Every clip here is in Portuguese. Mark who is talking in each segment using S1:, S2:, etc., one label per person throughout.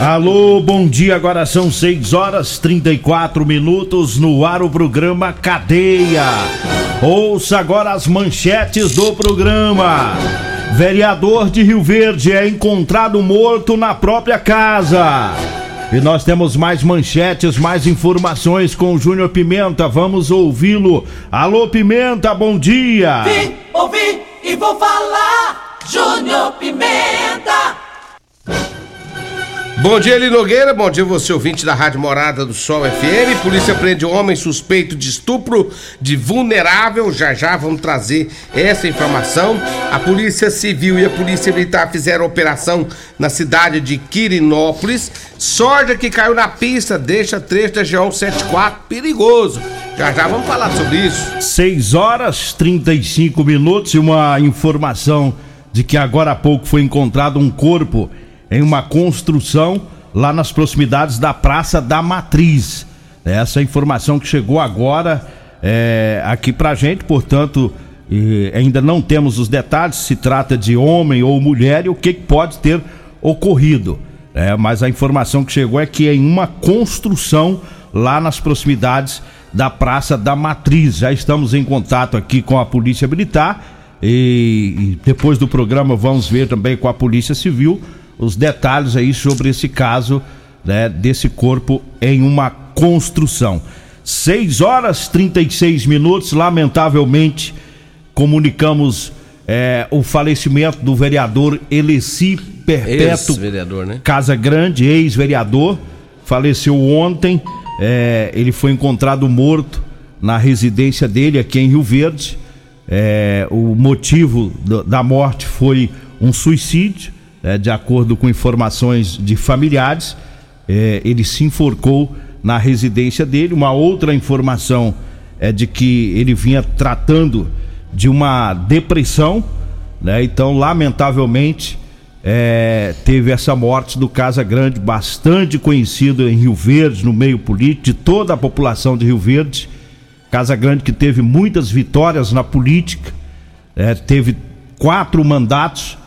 S1: Alô, bom dia. Agora são 6 horas 34 minutos no ar o programa Cadeia. Ouça agora as manchetes do programa. Vereador de Rio Verde é encontrado morto na própria casa. E nós temos mais manchetes, mais informações com o Júnior Pimenta. Vamos ouvi-lo. Alô, Pimenta, bom dia.
S2: Vim, ouvi e vou falar. Júnior Pimenta.
S3: Bom dia, Eli Nogueira. Bom dia, você ouvinte da Rádio Morada do Sol FM. Polícia prende homem suspeito de estupro de vulnerável. Já já vamos trazer essa informação. A Polícia Civil e a Polícia Militar fizeram operação na cidade de Quirinópolis. Sorja que caiu na pista, deixa trecho da G1 74 perigoso. Já já vamos falar sobre isso.
S1: 6 horas 35 minutos e uma informação de que agora há pouco foi encontrado um corpo em uma construção lá nas proximidades da Praça da Matriz. Essa informação que chegou agora é, aqui pra gente, portanto, ainda não temos os detalhes se trata de homem ou mulher e o que pode ter ocorrido. É, mas a informação que chegou é que é em uma construção lá nas proximidades da Praça da Matriz. Já estamos em contato aqui com a Polícia Militar e, e depois do programa vamos ver também com a Polícia Civil os detalhes aí sobre esse caso né, desse corpo em uma construção. 6 horas 36 minutos, lamentavelmente, comunicamos é, o falecimento do vereador Eleci Perpétuo
S3: Ex-vereador, né?
S1: Casa Grande, ex-vereador, faleceu ontem. É, ele foi encontrado morto na residência dele aqui em Rio Verde. É, o motivo da morte foi um suicídio é, de acordo com informações de familiares, é, ele se enforcou na residência dele. Uma outra informação é de que ele vinha tratando de uma depressão, né? Então, lamentavelmente, é, teve essa morte do Casa Grande, bastante conhecido em Rio Verde, no meio político, de toda a população de Rio Verde. Casa Grande que teve muitas vitórias na política, é, teve quatro mandatos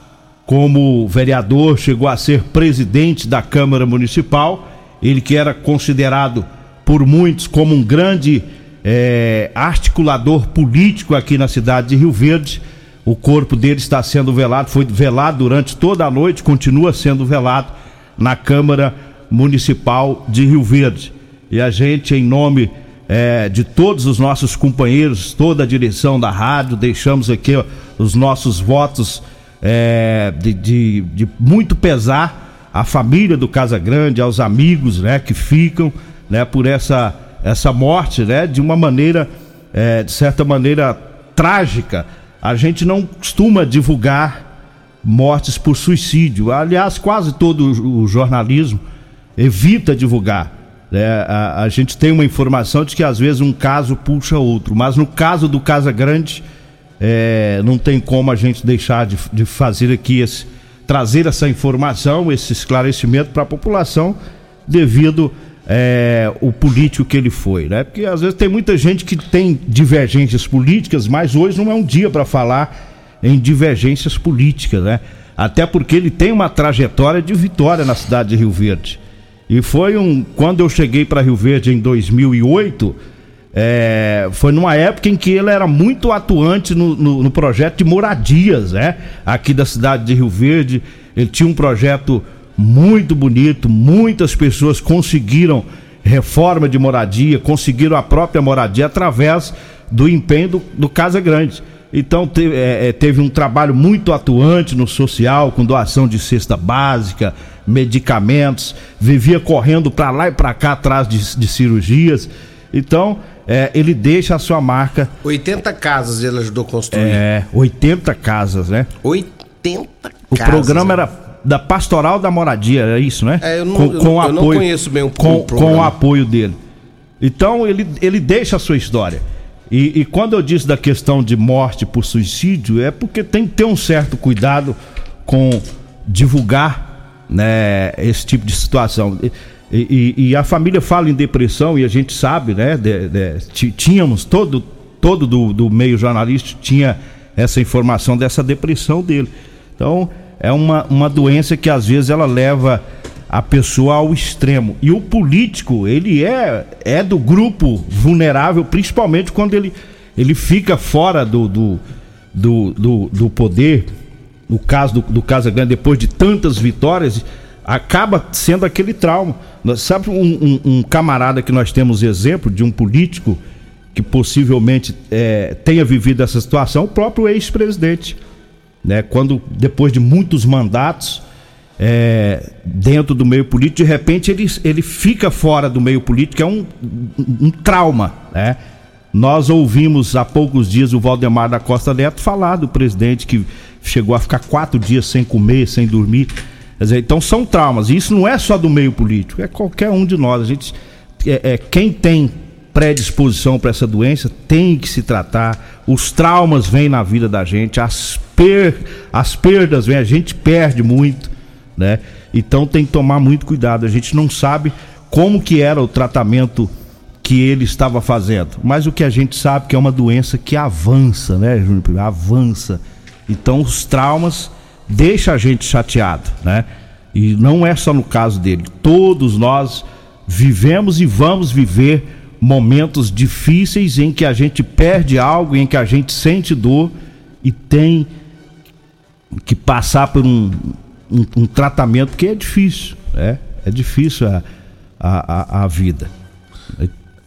S1: como vereador, chegou a ser presidente da Câmara Municipal. Ele que era considerado por muitos como um grande é, articulador político aqui na cidade de Rio Verde. O corpo dele está sendo velado, foi velado durante toda a noite, continua sendo velado na Câmara Municipal de Rio Verde. E a gente, em nome é, de todos os nossos companheiros, toda a direção da rádio, deixamos aqui ó, os nossos votos é, de, de, de, muito pesar à família do Casa Grande, aos amigos né, que ficam né, por essa, essa morte né, de uma maneira, é, de certa maneira, trágica. A gente não costuma divulgar mortes por suicídio. Aliás, quase todo o jornalismo evita divulgar. É, a, a, gente tem uma informação de que às vezes um caso puxa outro, mas no caso do Casa Grande é, não tem como a gente deixar de, de fazer aqui esse, trazer essa informação, esse esclarecimento para a população devido é, o político que ele foi, né? Porque às vezes tem muita gente que tem divergências políticas, mas hoje não é um dia para falar em divergências políticas, né? Até porque ele tem uma trajetória de vitória na cidade de Rio Verde. E foi um. Quando eu cheguei para Rio Verde em 2008, é, foi numa época em que ele era muito atuante no, no, no, projeto de moradias, né? Aqui da cidade de Rio Verde. Ele tinha um projeto muito bonito, muitas pessoas conseguiram reforma de moradia, conseguiram a própria moradia através do empenho do, do Casa Grande. Então teve, é, é, teve um trabalho muito atuante no social, com doação de cesta básica, medicamentos, vivia correndo para lá e para cá atrás de, de cirurgias. Então, é, ele deixa a sua marca.
S3: 80 casas ele ajudou a construir.
S1: É, 80 casas, né?
S3: 80 casas.
S1: O programa era da Pastoral da Moradia, é isso, né?
S3: É, eu não, com, com eu, apoio, não conheço bem o
S1: com, com o apoio dele. Então, ele, ele deixa a sua história. E, e, quando eu disse da questão de morte por suicídio, é porque tem que ter um certo cuidado com divulgar né, esse tipo de situação. E, e, e a família fala em depressão e a gente sabe, né? De, de, tínhamos todo, todo do, do meio jornalístico tinha essa informação dessa depressão dele. Então, é uma, uma doença que às vezes ela leva a pessoa ao extremo. E o político, ele é, é do grupo vulnerável, principalmente quando ele, ele fica fora do, do, do, do, do poder. No caso do, do Casa Grande, depois de tantas vitórias, acaba sendo aquele trauma. Sabe um, um, um, camarada que nós temos exemplo de um político que possivelmente é, tenha vivido essa situação? O próprio ex-presidente. Né? Quando, depois de muitos mandatos, é, dentro do meio político, de repente ele, ele fica fora do meio político, é um, um, trauma, né? Nós ouvimos há poucos dias o Valdemar da Costa Neto falar do presidente que chegou a ficar quatro dias sem comer, sem dormir. Dizer, então são traumas. E isso não é só do meio político, é qualquer um de nós. A gente, é, é quem tem predisposição para essa doença tem que se tratar. Os traumas vêm na vida da gente, as, per, as perdas vêm, a gente perde muito né? Então tem que tomar muito cuidado. A gente não sabe como que era o tratamento que ele estava fazendo, mas o que a gente sabe que é uma doença que avança, né, Júnior? Avança. Então os traumas deixam a gente chateado, né? E não é só no caso dele. Todos nós vivemos e vamos viver momentos difíceis em que a gente perde algo, em que a gente sente dor e tem que passar por um, um, um tratamento que é difícil, é, é difícil a, a, a, a vida.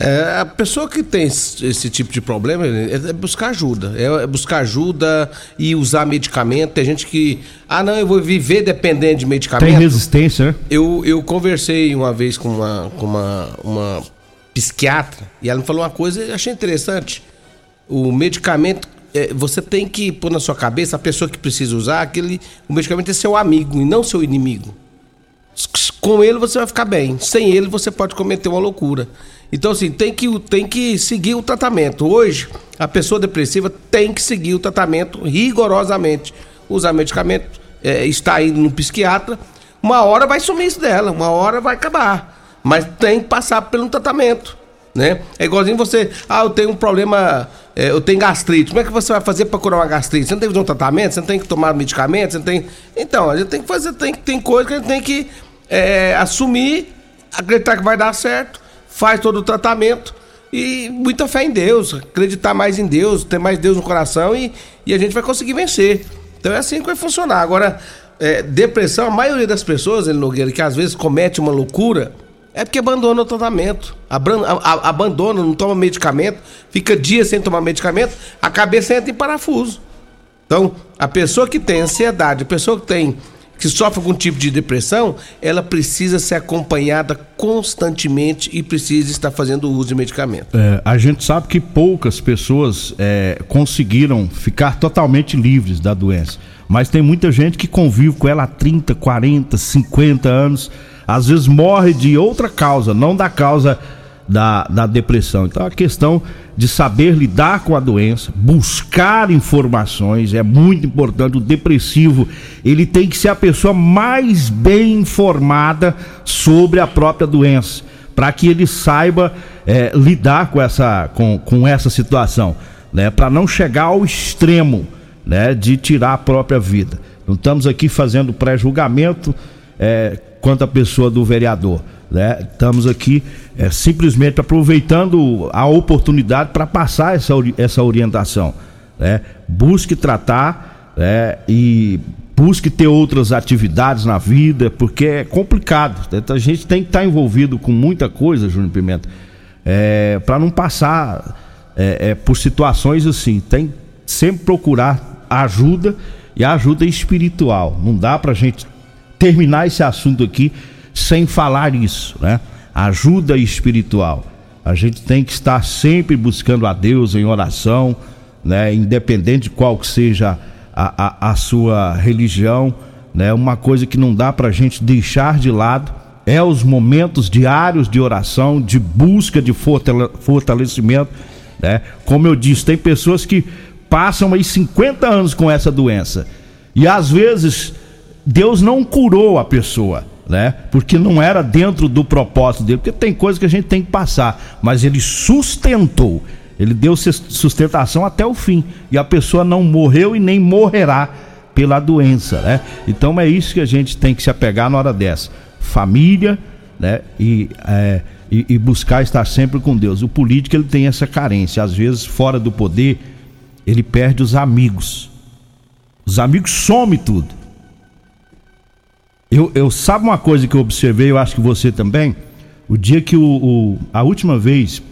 S3: É, a pessoa que tem esse tipo de problema é buscar ajuda. É buscar ajuda e usar medicamento. Tem gente que. Ah, não, eu vou viver dependendo de medicamento.
S1: Tem resistência, né?
S3: Eu, eu conversei uma vez com uma, com uma, uma psiquiatra e ela me falou uma coisa e achei interessante. O medicamento é, você tem que pôr na sua cabeça a pessoa que precisa usar aquele o medicamento é seu amigo e não seu inimigo. Com ele você vai ficar bem, sem ele você pode cometer uma loucura. Então assim, tem que tem que seguir o tratamento. Hoje, a pessoa depressiva tem que seguir o tratamento rigorosamente. Usar medicamento, é, está indo no psiquiatra, uma hora vai sumir isso dela, uma hora vai acabar. Mas tem que passar pelo tratamento né? É igualzinho você, ah, eu tenho um problema, é, eu tenho gastrite. Como é que você vai fazer para curar uma gastrite? Você não tem que fazer um tratamento, você não tem que tomar medicamento, você não tem. Então, a gente tem que fazer, tem, tem coisa que a gente tem que é, assumir, acreditar que vai dar certo, faz todo o tratamento e muita fé em Deus, acreditar mais em Deus, ter mais Deus no coração e, e a gente vai conseguir vencer. Então é assim que vai funcionar. Agora, é, depressão, a maioria das pessoas, ele Nogueira, que às vezes comete uma loucura é porque abandona o tratamento. Abandona, não toma medicamento, fica dias sem tomar medicamento, a cabeça entra em parafuso. Então, a pessoa que tem ansiedade, a pessoa que tem que sofre algum tipo de depressão, ela precisa ser acompanhada constantemente e precisa estar fazendo uso de medicamento.
S1: É, a gente sabe que poucas pessoas é, conseguiram ficar totalmente livres da doença, mas tem muita gente que convive com ela há 30, 40, 50 anos às vezes morre de outra causa, não da causa da, da depressão. Então a questão de saber lidar com a doença, buscar informações é muito importante. O depressivo ele tem que ser a pessoa mais bem informada sobre a própria doença, para que ele saiba é, lidar com essa, com, com essa situação, né? Para não chegar ao extremo, né? De tirar a própria vida. Não estamos aqui fazendo pré-julgamento é, quanto à pessoa do vereador. Né? Estamos aqui é, simplesmente aproveitando a oportunidade para passar essa, essa orientação. Né? Busque tratar né? e busque ter outras atividades na vida, porque é complicado. A gente tem que estar envolvido com muita coisa, Júnior Pimenta, é, para não passar é, é, por situações assim. Tem sempre procurar ajuda e ajuda espiritual. Não dá para a gente terminar esse assunto aqui sem falar isso, né? Ajuda espiritual. A gente tem que estar sempre buscando a Deus em oração, né? Independente de qual que seja a, a, a sua religião, né? Uma coisa que não dá para a gente deixar de lado é os momentos diários de oração, de busca de fortalecimento, né? Como eu disse, tem pessoas que passam aí 50 anos com essa doença e às vezes Deus não curou a pessoa, né? Porque não era dentro do propósito dele, porque tem coisas que a gente tem que passar, mas ele sustentou, ele deu sustentação até o fim, e a pessoa não morreu e nem morrerá pela doença, né? Então é isso que a gente tem que se apegar na hora dessa, família, né? E, é, e, e buscar estar sempre com Deus. O político ele tem essa carência, às vezes fora do poder ele perde os amigos, os amigos somem tudo. Eu, eu sabe uma coisa que eu observei, eu acho que você também. O dia que o, o a última vez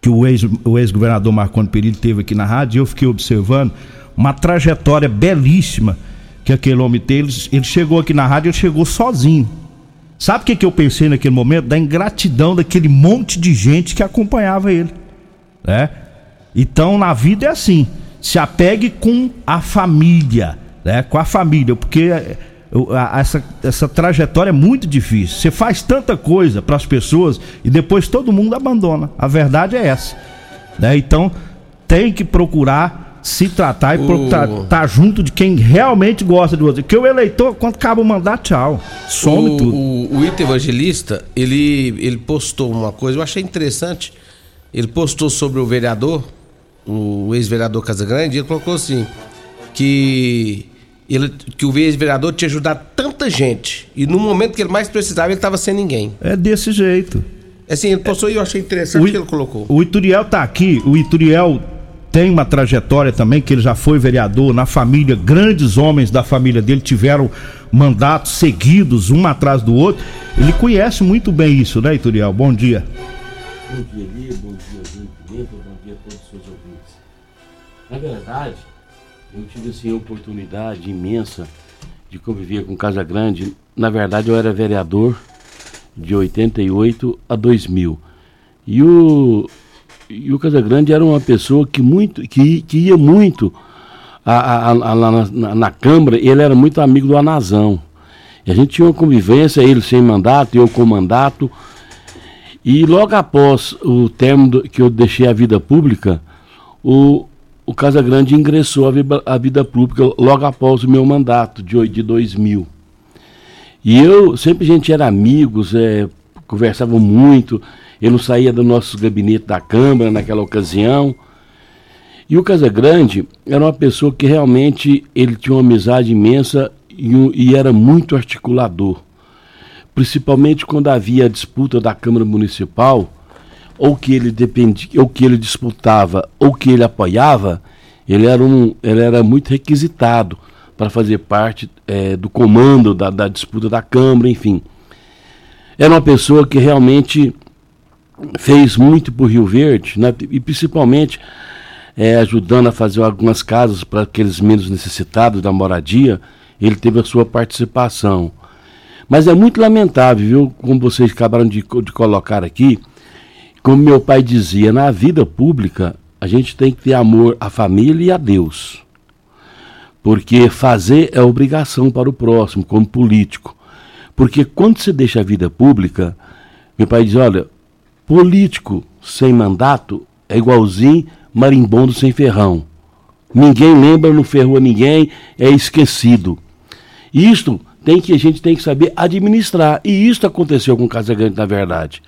S1: que o ex o ex-governador Marconi Perillo teve aqui na rádio, eu fiquei observando uma trajetória belíssima que aquele homem teve. Ele, ele chegou aqui na rádio, ele chegou sozinho. Sabe o que, que eu pensei naquele momento? Da ingratidão daquele monte de gente que acompanhava ele, né? Então na vida é assim, se apegue com a família, né? Com a família, porque essa, essa trajetória é muito difícil. Você faz tanta coisa para as pessoas e depois todo mundo abandona. A verdade é essa. Né? Então tem que procurar se tratar e estar tá junto de quem realmente gosta de você. Porque o eleitor, quando acaba o mandato, tchau. Some
S3: o,
S1: tudo.
S3: O, o Ito Evangelista, ele, ele postou uma coisa, eu achei interessante. Ele postou sobre o vereador, o ex-vereador Casagrande, e ele colocou assim: que ele, que o ex-vereador tinha ajudado tanta gente. E no momento que ele mais precisava, ele estava sem ninguém.
S1: É desse jeito.
S3: Assim, ele postou e eu achei interessante o que ele colocou.
S1: O Ituriel tá aqui, o Ituriel tem uma trajetória também, que ele já foi vereador na família, grandes homens da família dele tiveram mandatos seguidos, um atrás do outro. Ele conhece muito bem isso, né, Ituriel? Bom dia.
S4: Bom dia, Lia, bom dia, Pimenta, bom dia a todos os seus ouvintes. Na verdade, eu tive assim, a oportunidade imensa de conviver com Casa Grande. Na verdade, eu era vereador de 88 a 2000. E o, e o Casagrande era uma pessoa que, muito, que, que ia muito a, a, a, na, na, Câmara, ele era muito amigo do Anazão. E a gente tinha uma convivência, ele sem mandato, eu com mandato. E logo após o término que eu deixei a vida pública, o, o Casagrande ingressou à vida pública logo após o meu mandato, de, de 2000. E eu, sempre a gente era amigos, é, conversava muito, eu não saía do nosso gabinete da Câmara naquela ocasião. E o Casagrande era uma pessoa que realmente ele tinha uma amizade imensa e, e era muito articulador. Principalmente quando havia a disputa da Câmara Municipal, ou que ele dependia, ou que ele disputava, ou que ele apoiava, ele era, um, ele era muito requisitado para fazer parte é, do comando da, da, disputa da Câmara, enfim. Era uma pessoa que realmente fez muito por Rio Verde, né, e principalmente é, ajudando a fazer algumas casas para aqueles menos necessitados da moradia, ele teve a sua participação. Mas é muito lamentável, viu, como vocês acabaram de, de colocar aqui, como meu pai dizia, na vida pública a gente tem que ter amor à família e a Deus. Porque fazer é obrigação para o próximo, como político. Porque quando você deixa a vida pública, meu pai diz: olha, político sem mandato é igualzinho marimbondo sem ferrão. Ninguém lembra, não ferrou ninguém, é esquecido. Isto tem que a gente tem que saber administrar. E isso aconteceu com o Casagrande, na verdade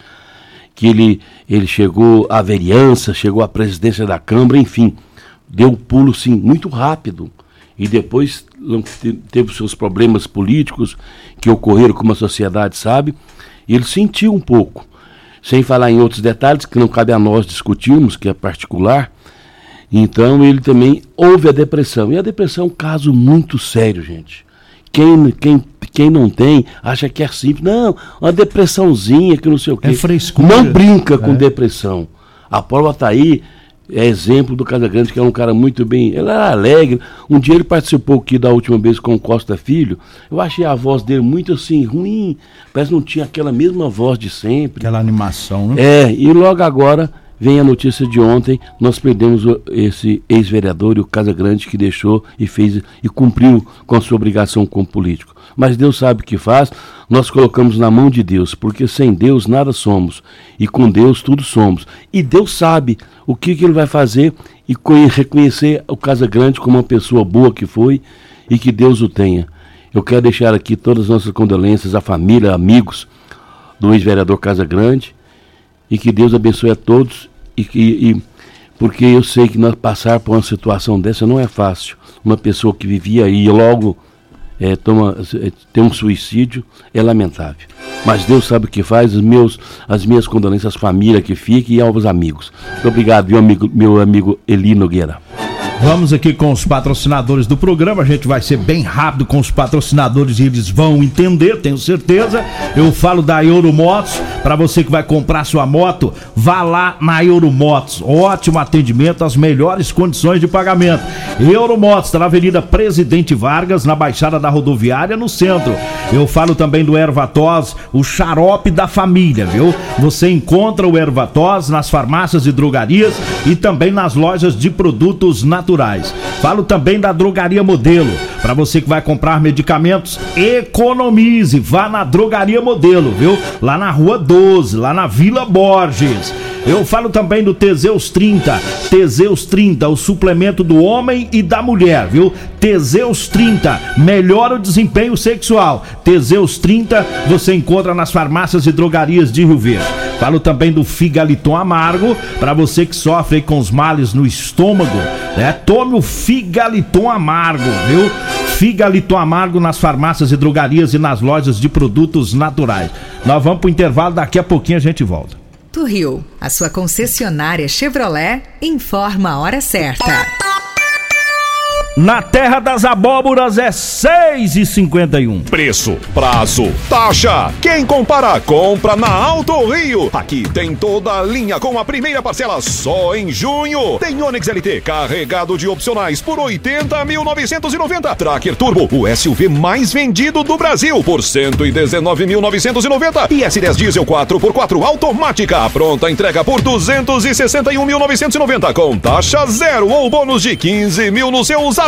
S4: que ele, ele chegou à vereança, chegou à presidência da Câmara, enfim, deu um pulo sim muito rápido. e depois teve seus problemas políticos que ocorreram, como a sociedade sabe, e ele sentiu um pouco. Sem falar em outros detalhes que não cabe a nós discutirmos, que é particular. Então ele também houve a depressão. E a depressão é um caso muito sério, gente. Quem, quem, quem não tem acha que é simples. Não, uma depressãozinha que não sei o quê.
S1: É frescura.
S4: Não brinca com
S1: É.
S4: depressão. A prova está aí, é exemplo do Casagrande, que é um cara muito bem. Ele era alegre. Um dia ele participou aqui da última vez com o Costa Filho. Eu achei a voz dele muito assim, ruim. Parece que não tinha aquela mesma voz de sempre.
S1: Aquela animação, né?
S4: É, e logo agora vem a notícia de ontem, nós perdemos esse ex-vereador e o Casa Grande que deixou e fez e cumpriu com a sua obrigação como político. Mas Deus sabe o que faz, nós colocamos na mão de Deus, porque sem Deus nada somos e com Deus tudo somos. E Deus sabe o que, que ele vai fazer e co- reconhecer o Casa Grande como uma pessoa boa que foi e que Deus o tenha. Eu quero deixar aqui todas as nossas condolências à família, amigos do ex-vereador Casa Grande e que Deus abençoe a todos e que e- porque eu sei que nós passar por uma situação dessa não é fácil. Uma pessoa que vivia aí e logo eh, toma eh, tem um suicídio é lamentável. Mas Deus sabe o que faz. Os meus, as minhas condolências à família que fica e aos amigos. Muito obrigado, meu amigo, meu amigo Eli Nogueira.
S1: Vamos aqui com os patrocinadores do programa. A gente vai ser bem rápido com os patrocinadores e eles vão entender, tenho certeza. Eu falo da Euromotos. Para você que vai comprar sua moto, vá lá na Euromotos. Ótimo atendimento, as melhores condições de pagamento. Euromotos, está na Avenida Presidente Vargas, na Baixada da Rodoviária, no centro. Eu falo também do Ervatos, o xarope da família, viu? Você encontra o Ervatos nas farmácias e drogarias e também nas lojas de produtos naturais. Falo também da Drogaria Modelo. Para você que vai comprar medicamentos, economize. Vá na Drogaria Modelo, viu? Lá na Rua 12, lá na Vila Borges. Eu falo também do Teseus 30. Teseus 30, o suplemento do homem e da mulher, viu? Teseus 30, melhora o desempenho sexual. Teseus 30, você encontra nas farmácias e drogarias de Rio Verde. Falo também do Figaliton Amargo, para você que sofre com os males no estômago, né? Tome o Figaliton Amargo, viu? Figaliton Amargo nas farmácias e drogarias e nas lojas de produtos naturais. Nós vamos pro intervalo, daqui a pouquinho a gente volta.
S5: Do Rio, a sua concessionária Chevrolet informa a hora certa.
S1: Na terra das abóboras é 6,51.
S6: Preço, prazo, taxa. Quem compara, compra na Alto Rio. Aqui tem toda a linha com a primeira parcela só em junho. Tem Onix LT carregado de opcionais por 80.990. Tracker Turbo, o SUV mais vendido do Brasil por 119.990. E S10 Diesel 4x4 automática. Pronta entrega por 261.990 com taxa zero ou bônus de 15 mil no seu usado.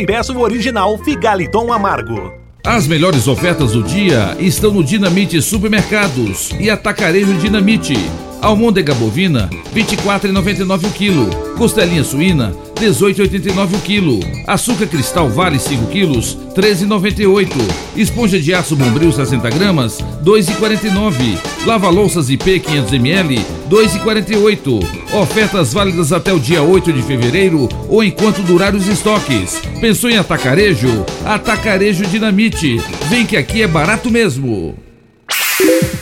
S7: e peça o original Figaliton Amargo.
S8: As melhores ofertas do dia estão no Dinamite Supermercados e Atacarejo Dinamite. Almôndega bovina, 24,99 o quilo. Costelinha suína, 18,89 o quilo. Açúcar cristal vale 5 quilos, 13,98. Esponja de aço bombril 60 gramas, 2,49. Lava louças IP 500 ml, 2,48. Ofertas válidas até o dia 8 de fevereiro ou enquanto durar os estoques. Pensou em atacarejo? Atacarejo Dinamite. Vem que aqui é barato mesmo.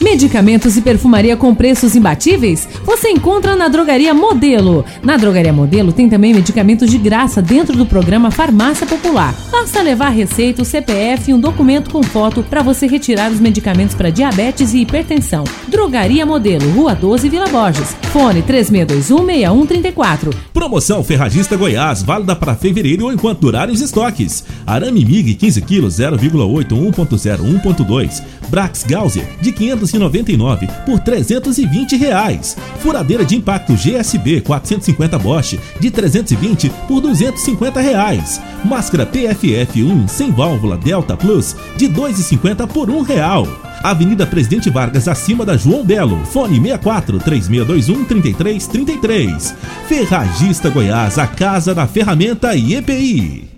S9: Medicamentos e perfumaria com preços imbatíveis? Você encontra na Drogaria Modelo. Na Drogaria Modelo tem também medicamentos de graça dentro do programa Farmácia Popular. Basta levar receita, CPF e um documento com foto para você retirar os medicamentos para diabetes e hipertensão. Drogaria Modelo, Rua 12, Vila Borges. Fone 36216134.
S10: Promoção Ferragista Goiás, válida para fevereiro ou enquanto durarem os estoques. Arame MIG 15 kg 0,8 1.0 1.2. Brax Gauser de 599 por 320 reais. Furadeira de impacto GSB 450 Bosch de 320 por 250 reais. Máscara PFF1 sem válvula Delta Plus de 2,50 por um real. Avenida Presidente Vargas, acima da João Belo. Fone 64 3621 3333. Ferragista Goiás, a casa da ferramenta e EPI.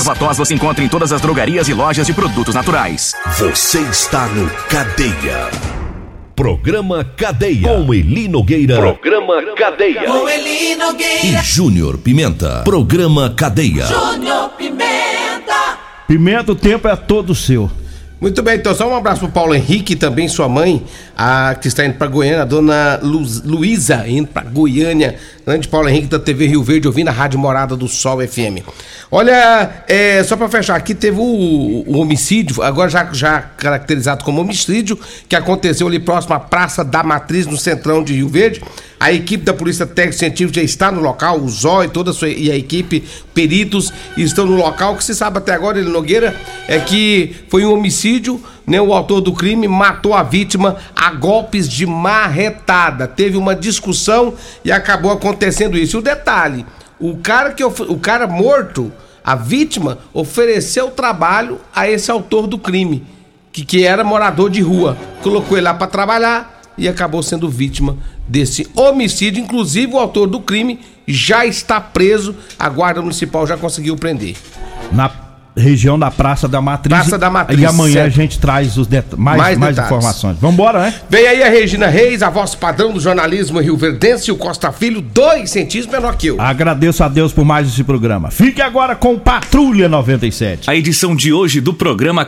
S11: Erva tos você encontra em todas as drogarias e lojas de produtos naturais.
S8: Você está no Cadeia. Programa Cadeia. Com Eli Nogueira. Programa Cadeia.
S2: Com Eli
S8: E
S2: Nogueira.
S8: Júnior Pimenta. Programa Cadeia.
S2: Júnior Pimenta.
S1: Pimenta, o tempo é todo seu.
S3: Muito bem, então só um abraço pro Paulo Henrique e também sua mãe, a que está indo para Goiânia, a dona Lu- Luísa, indo para Goiânia. Grande Paulo Henrique da TV Rio Verde, ouvindo a Rádio Morada do Sol FM. Olha, é, só para fechar, aqui teve o, o homicídio, agora já, já caracterizado como homicídio, que aconteceu ali próximo à Praça da Matriz, no centrão de Rio Verde. A equipe da Polícia Técnica Científica já está no local, o e toda a sua e a equipe, peritos, estão no local. O que se sabe até agora, ele Nogueira, é que foi um homicídio, né? O autor do crime matou a vítima a golpes de marretada. Teve uma discussão e acabou acontecendo isso. E o detalhe, o cara que o cara morto, a vítima, ofereceu trabalho a esse autor do crime, que, que era morador de rua. Colocou ele lá para trabalhar e acabou sendo vítima desse homicídio. Inclusive, o autor do crime já está preso. A Guarda Municipal já conseguiu prender.
S1: Na região da Praça da Matriz.
S3: Praça da Matriz,
S1: E amanhã
S3: certo.
S1: a gente traz os mais,
S3: Mais
S1: mais, informações. Vambora, né?
S3: Vem aí a Regina Reis, a voz padrão do jornalismo Rio Verdense, e o Costa Filho, dois centímetros menor que eu.
S1: Agradeço a Deus por mais esse programa. Fique agora com Patrulha 97.
S12: A edição de hoje do programa